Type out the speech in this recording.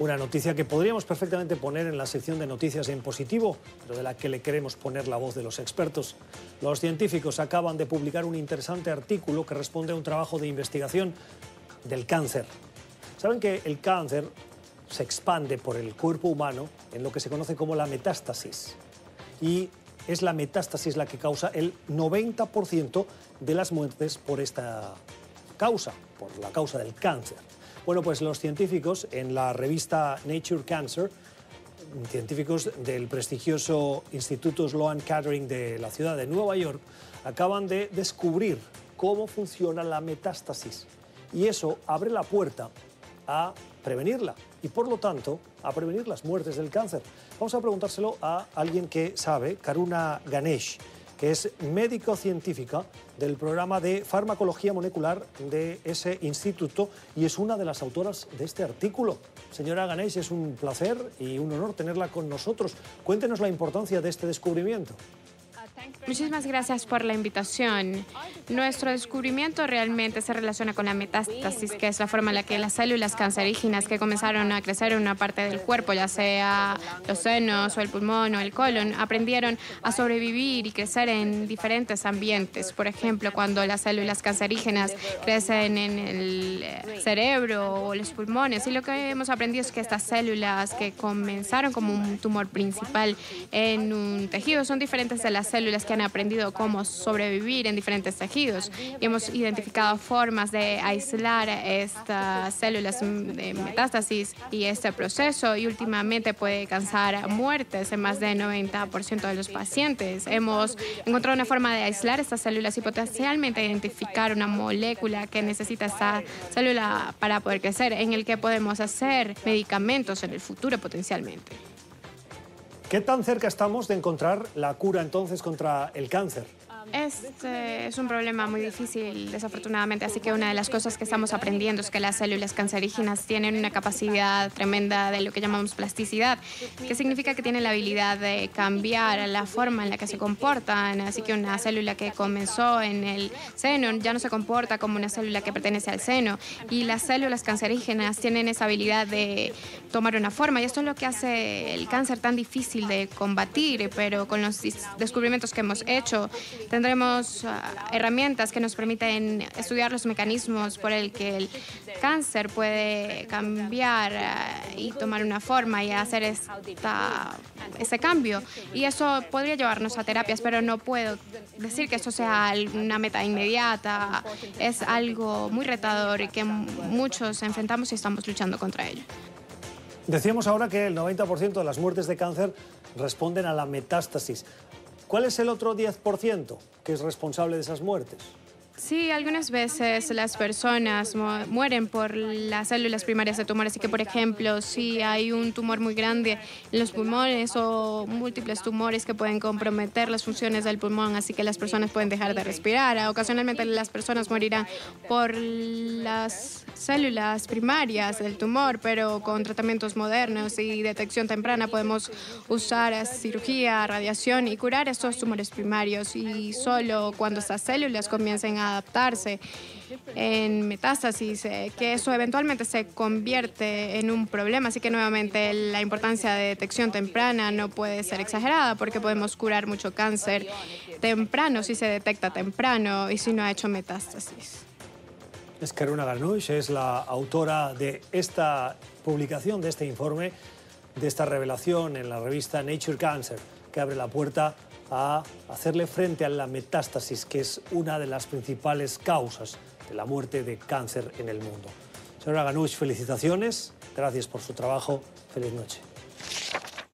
Una noticia que podríamos perfectamente poner en la sección de noticias en positivo, pero de la que le queremos poner la voz de los expertos. Los científicos acaban de publicar un interesante artículo que responde a un trabajo de investigación del cáncer. Saben que el cáncer se expande por el cuerpo humano en lo que se conoce como la metástasis. Y es la metástasis la que causa el 90% de las muertes por esta causa, por la causa del cáncer. Bueno, pues los científicos en la revista Nature Cancer, científicos del prestigioso Instituto Sloan Kettering de la ciudad de Nueva York, acaban de descubrir cómo funciona la metástasis. Y eso abre la puerta a prevenirla y, por lo tanto, a prevenir las muertes del cáncer. Vamos a preguntárselo a alguien que sabe, Karuna Ganesh que es médico científica del programa de farmacología molecular de ese instituto y es una de las autoras de este artículo. Señora Ganesh, es un placer y un honor tenerla con nosotros. Cuéntenos la importancia de este descubrimiento. Muchísimas gracias por la invitación. Nuestro descubrimiento realmente se relaciona con la metástasis, que es la forma en la que las células cancerígenas que comenzaron a crecer en una parte del cuerpo, ya sea los senos o el pulmón o el colon, aprendieron a sobrevivir y crecer en diferentes ambientes. Por ejemplo, cuando las células cancerígenas crecen en el eh, cerebro o los pulmones. Y lo que hemos aprendido es que estas células que comenzaron como un tumor principal en un tejido son diferentes de las células que han aprendido cómo sobrevivir en diferentes tejidos y hemos identificado formas de aislar estas células de metástasis y este proceso y últimamente puede causar muertes en más del 90% de los pacientes. Hemos encontrado una forma de aislar estas células y potencialmente identificar una molécula que necesita esta célula para poder crecer, en el que podemos hacer medicamentos en el futuro potencialmente. ¿Qué tan cerca estamos de encontrar la cura entonces contra el cáncer? Este es un problema muy difícil, desafortunadamente, así que una de las cosas que estamos aprendiendo es que las células cancerígenas tienen una capacidad tremenda de lo que llamamos plasticidad, que significa que tienen la habilidad de cambiar la forma en la que se comportan, así que una célula que comenzó en el seno ya no se comporta como una célula que pertenece al seno, y las células cancerígenas tienen esa habilidad de tomar una forma, y esto es lo que hace el cáncer tan difícil de combatir, pero con los descubrimientos que hemos hecho, tendremos ah, herramientas que nos permiten estudiar los mecanismos por el que el cáncer puede cambiar ah, y tomar una forma y hacer esta, ese cambio. Y eso podría llevarnos a terapias, pero no puedo decir que eso sea una meta inmediata. Es algo muy retador y que muchos enfrentamos y estamos luchando contra ello. Decíamos ahora que el 90% de las muertes de cáncer responden a la metástasis. ¿Cuál es el otro 10% que es responsable de esas muertes? Sí, algunas veces las personas mueren por las células primarias de tumor, así que por ejemplo, si hay un tumor muy grande en los pulmones o múltiples tumores que pueden comprometer las funciones del pulmón, así que las personas pueden dejar de respirar. Ocasionalmente las personas morirán por las células primarias del tumor, pero con tratamientos modernos y detección temprana podemos usar cirugía, radiación y curar estos tumores primarios y solo cuando estas células comiencen a adaptarse en metástasis, eh, que eso eventualmente se convierte en un problema. Así que nuevamente la importancia de detección temprana no puede ser exagerada porque podemos curar mucho cáncer temprano si se detecta temprano y si no ha hecho metástasis. Es Karuna Garnush, es la autora de esta publicación, de este informe, de esta revelación en la revista Nature Cancer, que abre la puerta a hacerle frente a la metástasis, que es una de las principales causas de la muerte de cáncer en el mundo. Señora Ganush, felicitaciones, gracias por su trabajo, feliz noche.